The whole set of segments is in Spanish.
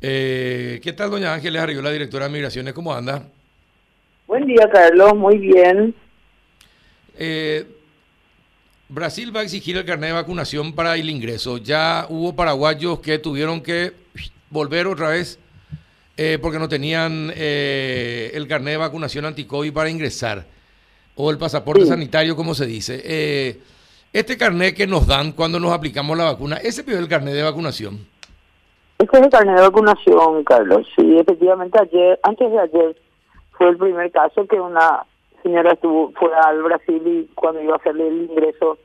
Eh, ¿Qué tal, doña Ángeles la directora de Migraciones? ¿Cómo anda? Buen día, Carlos. Muy bien. Eh, Brasil va a exigir el carnet de vacunación para el ingreso. Ya hubo paraguayos que tuvieron que volver otra vez eh, porque no tenían eh, el carnet de vacunación anti-COVID para ingresar, o el pasaporte sanitario, como se dice. Eh, este carnet que nos dan cuando nos aplicamos la vacuna, ¿ese es el carnet de vacunación? Ese es el carnet de vacunación, Carlos. Sí, efectivamente, ayer, antes de ayer, fue el primer caso que una señora estuvo fuera al Brasil y cuando iba a hacerle el ingreso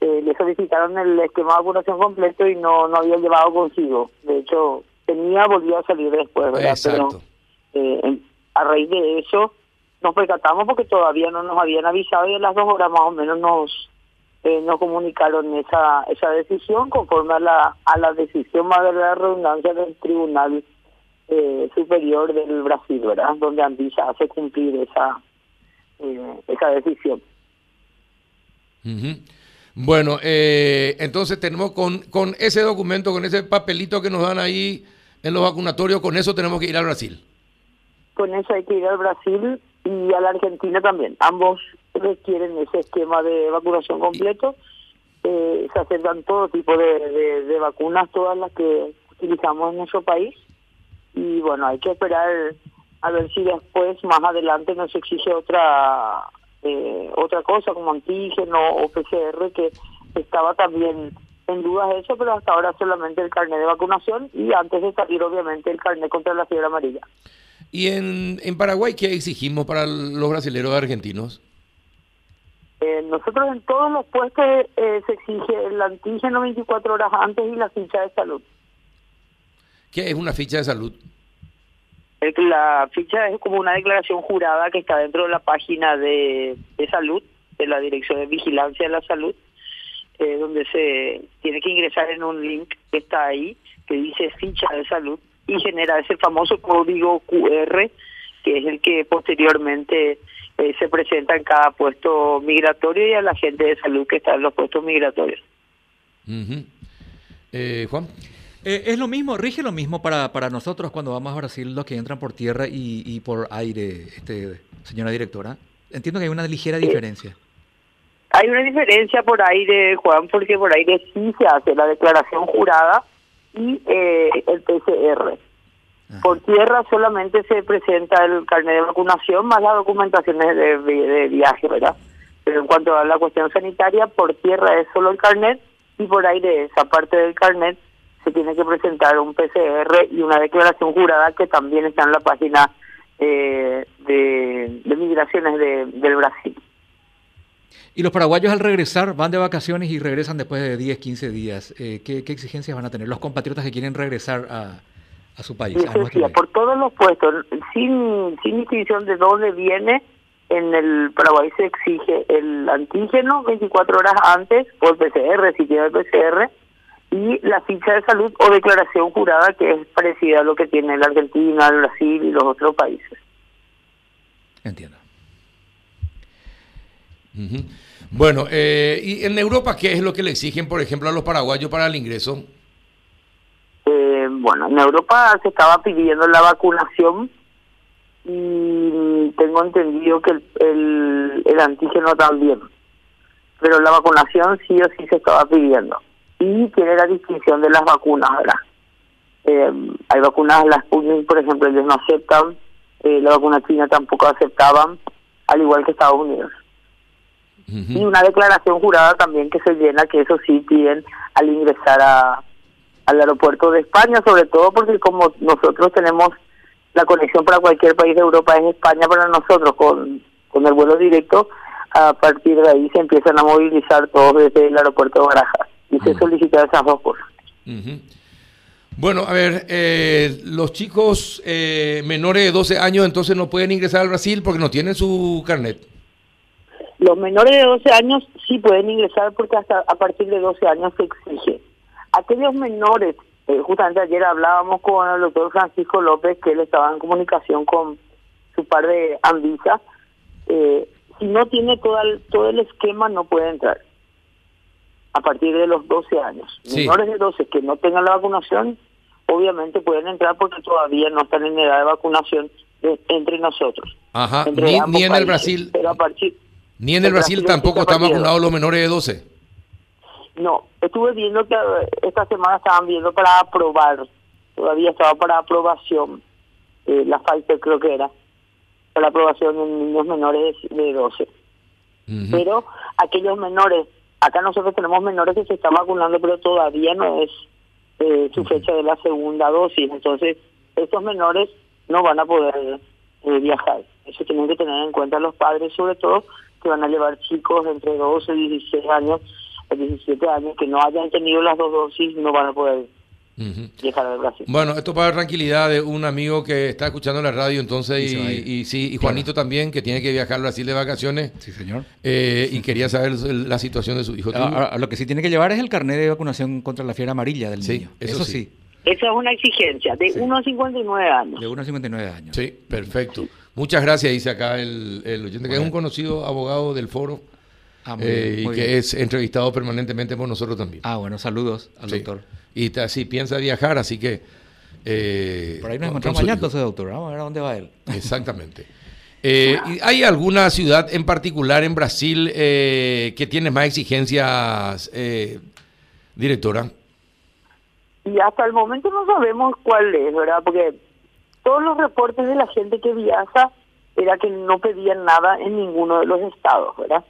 le solicitaron el esquema de vacunación completo y no, no había llevado consigo. De hecho, tenía volvió a salir después, ¿verdad? Pero eh, a raíz de eso nos percatamos porque todavía no nos habían avisado y a las dos horas más o menos nos eh, nos comunicaron esa esa decisión conforme a la a la decisión más de la redundancia del Tribunal eh, Superior del Brasil, ¿verdad? Donde Andisa hace cumplir esa eh, esa decisión. Bueno, eh, entonces tenemos con, con ese documento, con ese papelito que nos dan ahí en los vacunatorios, con eso tenemos que ir al Brasil. Con eso hay que ir al Brasil y a la Argentina también. Ambos requieren ese esquema de vacunación completo. Eh, se aceptan todo tipo de, de, vacunas, todas las que utilizamos en nuestro país. Y bueno, hay que esperar a ver si después, más adelante, nos exige otra eh, otra cosa como antígeno o PCR que estaba también en dudas eso, pero hasta ahora solamente el carnet de vacunación y antes de salir obviamente el carnet contra la fiebre amarilla. ¿Y en, en Paraguay qué exigimos para los brasileños argentinos? Eh, nosotros en todos los puestos eh, se exige el antígeno 24 horas antes y la ficha de salud. ¿Qué es una ficha de salud? La ficha es como una declaración jurada que está dentro de la página de, de salud, de la Dirección de Vigilancia de la Salud, eh, donde se tiene que ingresar en un link que está ahí, que dice ficha de salud, y genera ese famoso código QR, que es el que posteriormente eh, se presenta en cada puesto migratorio y a la gente de salud que está en los puestos migratorios. eh, Juan. Eh, es lo mismo, rige lo mismo para, para nosotros cuando vamos a Brasil, los que entran por tierra y, y por aire, este, señora directora. Entiendo que hay una ligera diferencia. Hay una diferencia por aire, Juan, porque por aire sí se hace la declaración jurada y eh, el PCR. Por tierra solamente se presenta el carnet de vacunación más las documentaciones de, de, viaje, ¿verdad? Pero en cuanto a la cuestión sanitaria, por tierra es solo el carnet y por aire esa parte del carnet se tiene que presentar un PCR y una declaración jurada que también está en la página eh, de, de migraciones de, del Brasil. Y los paraguayos al regresar van de vacaciones y regresan después de 10, 15 días. Eh, ¿qué, exigencias van a tener los compatriotas que quieren regresar a, a su país? por todos los puestos, sin, sin distinción de dónde viene, en el Paraguay se exige el antígeno 24 horas antes, por PCR, si tiene el PCR, y la ficha de salud o declaración jurada que es parecida a lo que tiene la Argentina, el Brasil y los otros países. Entiendo. Bueno, eh, ¿y en Europa qué es lo que le exigen, por ejemplo, a los paraguayos para el ingreso? Bueno, en Europa se estaba pidiendo la vacunación y tengo entendido que el, el, antígeno también, pero la vacunación sí o sí se estaba pidiendo. Y tiene la distinción de las vacunas, ¿verdad? Eh, hay vacunas, las Sputnik, por ejemplo, ellos no aceptan, eh, la vacuna china tampoco aceptaban, al igual que Estados Unidos y una declaración jurada también que se llena, que eso sí piden al ingresar a, al aeropuerto de España, sobre todo porque como nosotros tenemos la conexión para cualquier país de Europa es España para nosotros con, con el vuelo directo, a partir de ahí se empiezan a movilizar todos desde el aeropuerto de Barajas y se solicitan esas dos cosas. Bueno, a ver, eh, los chicos eh, menores de 12 años entonces no pueden ingresar al Brasil porque no tienen su carnet. Los menores de 12 años sí pueden ingresar porque hasta a partir de 12 años se exige. Aquellos menores, eh, justamente ayer hablábamos con el doctor Francisco López, que él estaba en comunicación con su par de Anvisa, eh, si no tiene todo el, todo el esquema no puede entrar a partir de los 12 años. Menores de 12 que no tengan la vacunación obviamente pueden entrar porque todavía no están en edad de vacunación de- entre nosotros. Ajá, entre ni, ni en el. Brasil, Pero a partir, ni en el Brasil Brasil tampoco está están vacunados los menores de 12. No, estuve viendo que eh, esta semana estaban viendo para aprobar, todavía estaba para aprobación, eh, la Pfizer creo que era, para aprobación en niños menores de, de 12. Ujú. Pero aquellos menores, acá nosotros tenemos menores que se están vacunando, pero todavía no es eh, su fecha de la segunda dosis, entonces estos menores no van a poder eh, viajar. Eso tienen que tener en cuenta los padres, sobre todo, que van a llevar chicos entre 12 y 16 años, o 17 años, que no hayan tenido las dos dosis, no van a poder viajar al Brasil. Bueno, esto para tranquilidad de un amigo que está escuchando la radio entonces Y y, a sí, y Claro. Juanito también que tiene que viajar al Brasil de vacaciones Sí, señor. eh, y quería saber el- la situación de su hijo. ¿Tú? Ah, ah, lo que sí tiene que llevar es el carnet de vacunación contra la fiebre amarilla del Sí, niño. eso Eso, sí. sí. Esa es una exigencia de Sí. 1 a 59 años. de 1 a 59 años. Sí, perfecto. Muchas gracias, dice acá el, el oyente, que es un conocido abogado del foro Ah, muy eh, bien, y que bien. es entrevistado permanentemente por nosotros también. Ah, bueno, saludos al Sí. doctor. Y ta- sí, piensa viajar, así que... eh, Por ahí nos con- encontramos hijo. entonces, doctor. Vamos a ver a dónde va él. Exactamente. Eh, ¿y ¿Hay alguna ciudad en particular en Brasil eh, que tiene más exigencias, eh, directora? Y hasta el momento no sabemos cuál es, ¿verdad? Porque todos los reportes de la gente que viaja era que no pedían nada en ninguno de los estados, ¿verdad?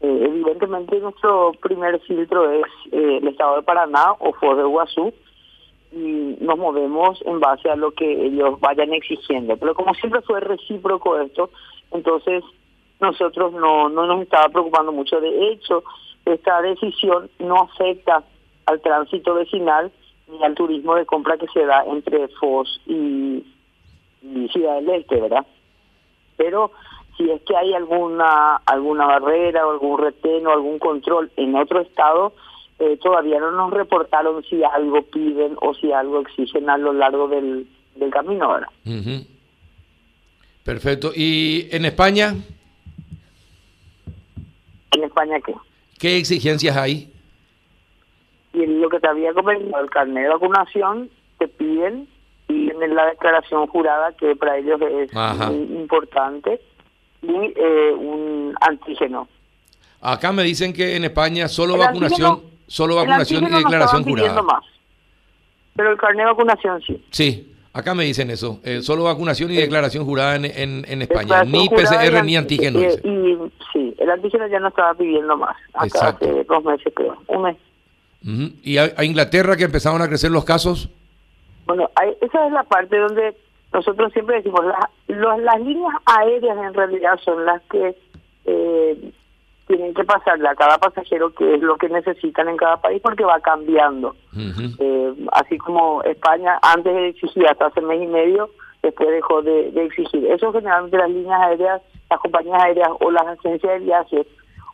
Eh, evidentemente nuestro primer filtro es eh, el estado de Paraná o Foz de Iguazú y nos movemos en base a lo que ellos vayan exigiendo. Pero como siempre fue recíproco esto, entonces nosotros no, no nos estaba preocupando mucho. De hecho, esta decisión no afecta al tránsito vecinal ni al turismo de compra que se da entre Foz y, y Ciudad del Este, ¿verdad? Pero si es que hay alguna alguna barrera o algún retén o algún control en otro estado, eh, todavía no nos reportaron si algo piden o si algo exigen a lo largo del, del camino. Ujú. Perfecto. ¿Y en España En España, ¿qué? qué exigencias hay? Y lo que te había comentado, el carnet de vacunación, te piden, y en la declaración jurada, que para ellos es Ajá. muy importante, y eh, un antígeno. Acá me dicen que en España solo El vacunación, antígeno- solo vacunación y no declaración pidiendo jurada. más, pero el carnet de vacunación sí. Sí, acá me dicen eso. eh, solo vacunación y Sí. declaración jurada en, en- en España. Ni PCR ni antígeno. eh, y sí, el antígeno ya no estaba pidiendo más. Acá Exacto. hace dos meses, creo. Un mes. Ujú. ¿Y a, a Inglaterra que empezaron a crecer los casos? Bueno, hay- esa es la parte donde nosotros siempre decimos, la- los- las líneas aéreas en realidad son las que eh, tienen que pasarle a cada pasajero qué es lo que necesitan en cada país porque va cambiando. Eh, así como España antes exigía hasta hace mes y medio, después dejó de, de exigir. Eso generalmente las líneas aéreas, las compañías aéreas o las agencias de viajes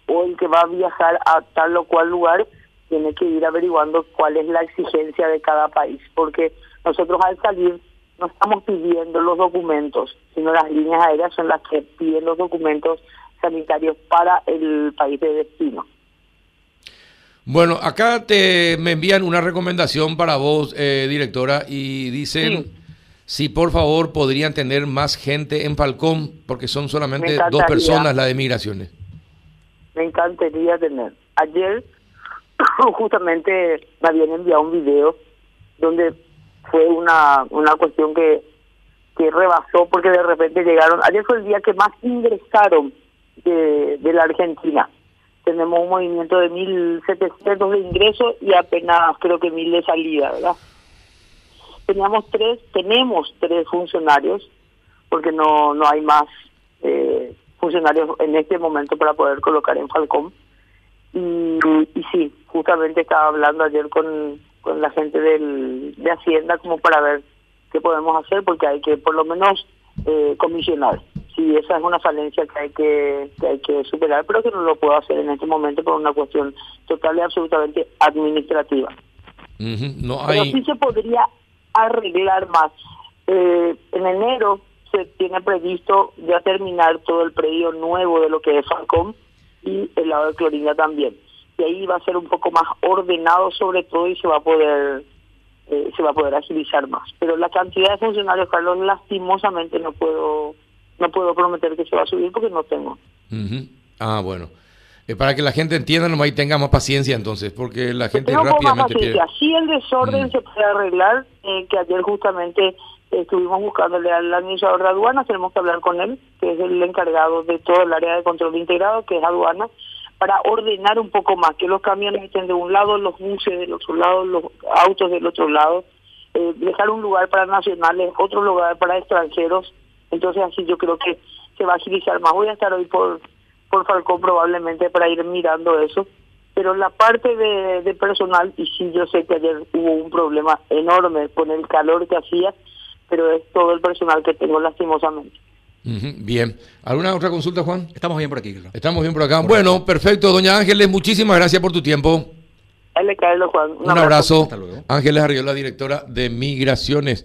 o el que va a viajar a tal o cual lugar tiene que ir averiguando cuál es la exigencia de cada país, porque nosotros al salir no estamos pidiendo los documentos, sino las líneas aéreas son las que piden los documentos sanitarios para el país de destino. Bueno, acá te me envían una recomendación para vos, eh, directora, y dicen Sí. si por favor podrían tener más gente en Falcón, porque son solamente Me dos personas las de migraciones. me encantaría tener. Ayer justamente me habían enviado un video donde fue una, una cuestión que, que rebasó porque de repente llegaron, ayer fue el día que más ingresaron de, de la Argentina. Tenemos un movimiento de 1.700 de ingreso y apenas creo que 1.000 de salida, ¿verdad? Teníamos tres, tenemos tres funcionarios porque no, no hay más eh, funcionarios en este momento para poder colocar en Falcón. Y sí, justamente estaba hablando ayer con, con la gente del, de Hacienda como para ver qué podemos hacer porque hay que por lo menos eh, comisionar. Sí, esa es una falencia que hay que, que hay que superar, pero que no lo puedo hacer en este momento por una cuestión total y absolutamente administrativa. No Pero sí hay. se podría arreglar más. Eh, en enero se tiene previsto ya terminar todo el predio nuevo de lo que es Falcón y el lado de Clorinda también. Y ahí va a ser un poco más ordenado sobre todo y se va a poder eh, se va a poder agilizar más. Pero la cantidad de funcionarios, Carlos, lastimosamente no puedo no puedo prometer que se va a subir porque no tengo. Ah, bueno. Eh, para que la gente entienda nomás y tenga más paciencia entonces, porque la gente rápidamente pierde. Si el desorden se puede arreglar, eh, que ayer justamente estuvimos buscándole al administrador de aduanas, tenemos que hablar con él, que es el encargado de todo el área de control integrado, que es aduana, para ordenar un poco más, que los camiones estén de un lado, los buses del otro lado, los autos del otro lado, eh, dejar un lugar para nacionales, otro lugar para extranjeros, entonces así yo creo que se va a agilizar más. Voy a estar hoy por, por Falcón probablemente para ir mirando eso, pero la parte de, de personal, y sí yo sé que ayer hubo un problema enorme con el calor que hacía, pero es todo el personal que tengo lastimosamente. Bien. ¿Alguna otra consulta, Juan? Estamos bien por aquí. Estamos bien por acá. bueno, perfecto. Doña Ángeles, muchísimas gracias por tu tiempo. Dale, Carlos, Juan. Un, abrazo. Ángeles Arriola, directora de Migraciones.